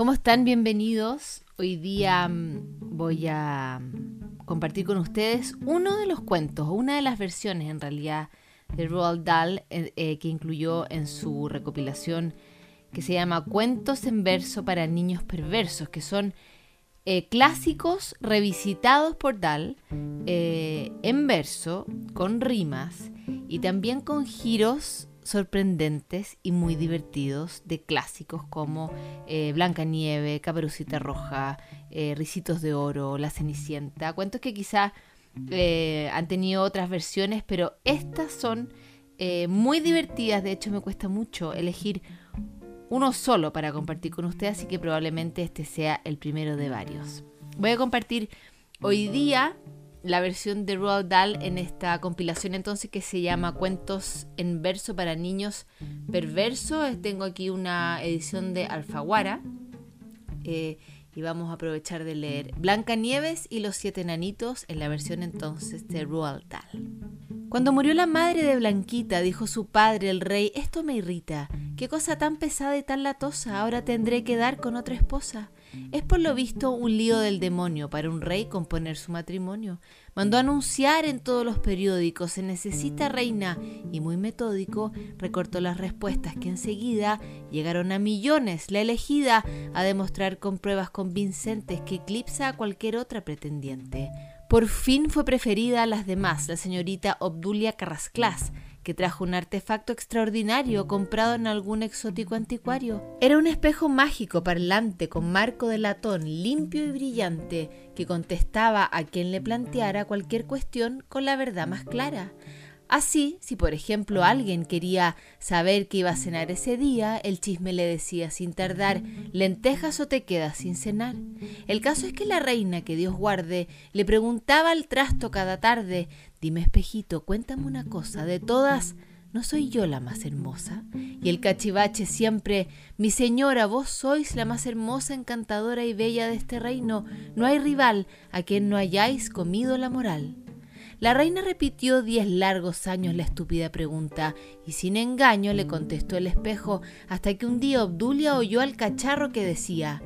¿Cómo están? Bienvenidos. Hoy día mm, voy a mm, compartir con ustedes uno de los cuentos, una de las versiones en realidad de Roald Dahl eh, eh, que incluyó en su recopilación que se llama Cuentos en verso para niños perversos, que son eh, clásicos revisitados por Dahl en verso, con rimas y también con giros sorprendentes y muy divertidos de clásicos como eh, Blanca Nieve, Caperucita Roja, eh, Ricitos de Oro, La Cenicienta, cuentos que quizá eh, han tenido otras versiones, pero estas son muy divertidas, de hecho me cuesta mucho elegir uno solo para compartir con ustedes, así que probablemente este sea el primero de varios. Voy a compartir hoy día la versión de Roald Dahl en esta compilación entonces que se llama Cuentos en verso para niños perverso. Tengo aquí una edición de Alfaguara eh, y vamos a aprovechar de leer Blanca Nieves y los siete enanitos en la versión entonces de Roald Dahl. Cuando murió la madre de Blanquita, dijo su padre, el rey, esto me irrita. Qué cosa tan pesada y tan latosa, ahora tendré que dar con otra esposa. Es por lo visto un lío del demonio para un rey componer su matrimonio. Mandó anunciar en todos los periódicos, se necesita reina, y muy metódico recortó las respuestas que enseguida llegaron a millones. La elegida a demostrar con pruebas convincentes que eclipsa a cualquier otra pretendiente. Por fin fue preferida a las demás, la señorita Obdulia Carrasclás, que trajo un artefacto extraordinario comprado en algún exótico anticuario. Era un espejo mágico parlante con marco de latón limpio y brillante que contestaba a quien le planteara cualquier cuestión con la verdad más clara. Así, si por ejemplo alguien quería saber qué iba a cenar ese día, el chisme le decía sin tardar, lentejas o te quedas sin cenar. El caso es que la reina, que Dios guarde, le preguntaba al trasto cada tarde, dime espejito, cuéntame una cosa, de todas, ¿no soy yo la más hermosa? Y el cachivache siempre, mi señora, vos sois la más hermosa, encantadora y bella de este reino, no hay rival a quien no hayáis comido la moral. La reina repitió diez largos años la estúpida pregunta, y sin engaño le contestó el espejo, hasta que un día Obdulia oyó al cacharro que decía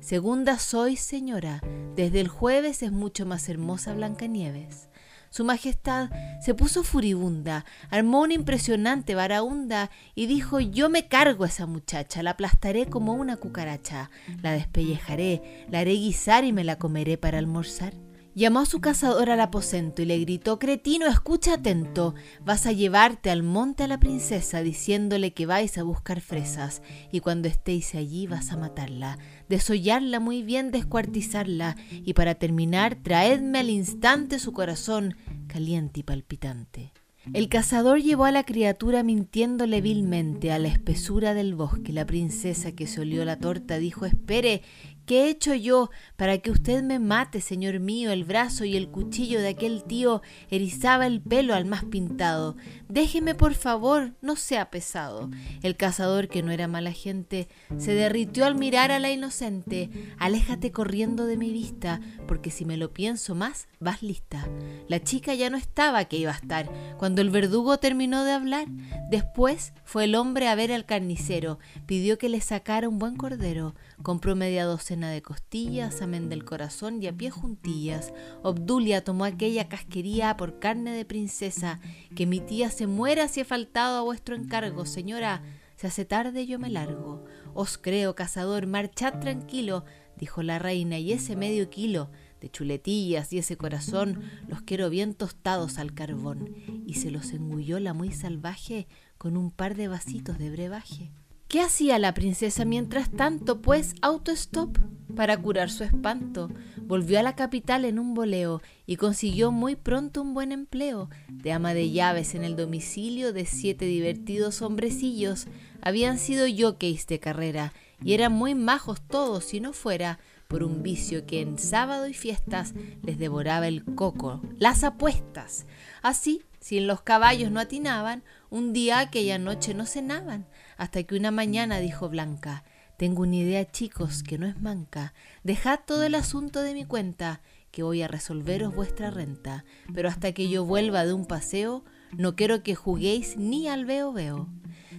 Segunda sois, señora, desde el jueves es mucho más hermosa Blancanieves. Su Majestad se puso furibunda, armó una impresionante varaunda y dijo Yo me cargo a esa muchacha, la aplastaré como una cucaracha, la despellejaré, la haré guisar y me la comeré para almorzar. Llamó a su cazador al aposento y le gritó, Cretino, escucha atento, vas a llevarte al monte a la princesa diciéndole que vais a buscar fresas y cuando estéis allí vas a matarla, desollarla muy bien, descuartizarla y para terminar traedme al instante su corazón caliente y palpitante. El cazador llevó a la criatura mintiéndole vilmente a la espesura del bosque. La princesa que se olió la torta dijo Espere, ¿Qué he hecho yo para que usted me mate, señor mío? El brazo y el cuchillo de aquel tío erizaba el pelo al más pintado. Déjeme, por favor, no sea pesado. El cazador, que no era mala gente, se derritió al mirar a la inocente. Aléjate corriendo de mi vista, porque si me lo pienso más, vas lista. La chica ya no estaba que iba a estar. Cuando el verdugo terminó de hablar, después fue el hombre a ver al carnicero, pidió que le sacara un buen cordero, compró media docena de costillas, amén del corazón y a pie juntillas. Obdulia tomó aquella casquería por carne de princesa, que mi tía se muera si he faltado a vuestro encargo, señora. Se hace tarde yo me largo. Os creo, cazador, marchad tranquilo, dijo la reina, y ese medio kilo de chuletillas y ese corazón los quiero bien tostados al carbón. Y se los engulló la muy salvaje con un par de vasitos de brebaje. ¿Qué hacía la princesa mientras tanto? Pues autostop para curar su espanto. Volvió a la capital en un boleo y consiguió muy pronto un buen empleo de ama de llaves en el domicilio de siete divertidos hombrecillos. Habían sido jockeys de carrera y eran muy majos todos si no fuera por un vicio que en sábado y fiestas les devoraba el coco, las apuestas. Así, si en los caballos no atinaban, un día aquella noche no cenaban hasta que una mañana dijo Blanca, tengo una idea chicos que no es manca, dejad todo el asunto de mi cuenta, que voy a resolveros vuestra renta, pero hasta que yo vuelva de un paseo, no quiero que juguéis ni al veo veo.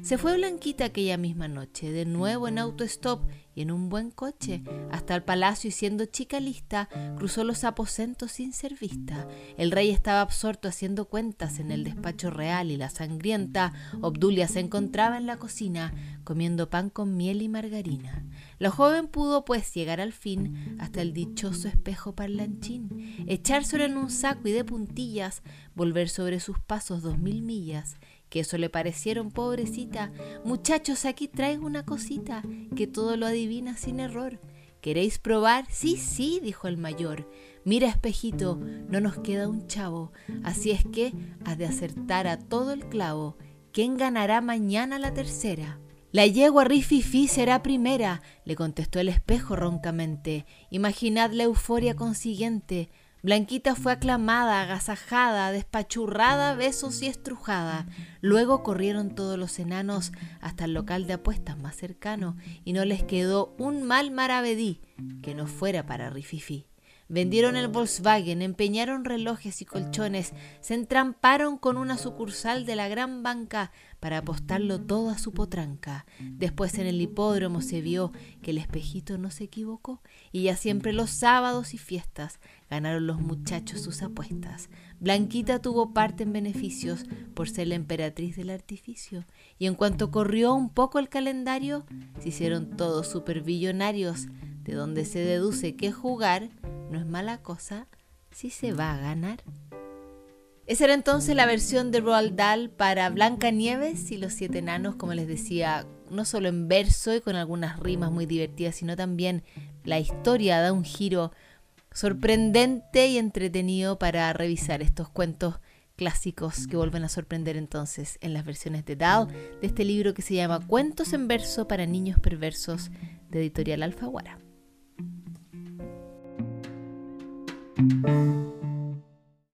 Se fue Blanquita aquella misma noche, de nuevo en autostop y en un buen coche, hasta el palacio y siendo chica lista, cruzó los aposentos sin ser vista. El rey estaba absorto haciendo cuentas en el despacho real y la sangrienta Obdulia se encontraba en la cocina comiendo pan con miel y margarina. La joven pudo pues llegar al fin hasta el dichoso espejo parlanchín, echárselo en un saco y de puntillas, volver sobre sus pasos dos mil millas que eso le parecieron pobrecita. Muchachos, aquí traigo una cosita que todo lo adivina sin error. ¿Queréis probar? Sí, sí, dijo el mayor. Mira, espejito, no nos queda un chavo, así es que has de acertar a todo el clavo. ¿Quién ganará mañana la tercera? La yegua Rififi será primera, le contestó el espejo roncamente. Imaginad la euforia consiguiente. Blanquita fue aclamada, agasajada, despachurrada, besos y estrujada. Luego corrieron todos los enanos hasta el local de apuestas más cercano y no les quedó un mal maravedí que no fuera para Rififi. Vendieron el Volkswagen, empeñaron relojes y colchones, se entramparon con una sucursal de la gran banca para apostarlo todo a su potranca. Después en el hipódromo se vio que el espejito no se equivocó y ya siempre los sábados y fiestas ganaron los muchachos sus apuestas. Blanquita tuvo parte en beneficios por ser la emperatriz del artificio y en cuanto corrió un poco el calendario, se hicieron todos superbillonarios, de donde se deduce que jugar no es mala cosa si se va a ganar. Esa era entonces la versión de Roald Dahl para Blanca Nieves y los siete enanos, como les decía, no solo en verso y con algunas rimas muy divertidas, sino también la historia da un giro sorprendente y entretenido para revisar estos cuentos clásicos que vuelven a sorprender entonces en las versiones de Dahl de este libro que se llama Cuentos en verso para niños perversos de editorial Alfaguara. Música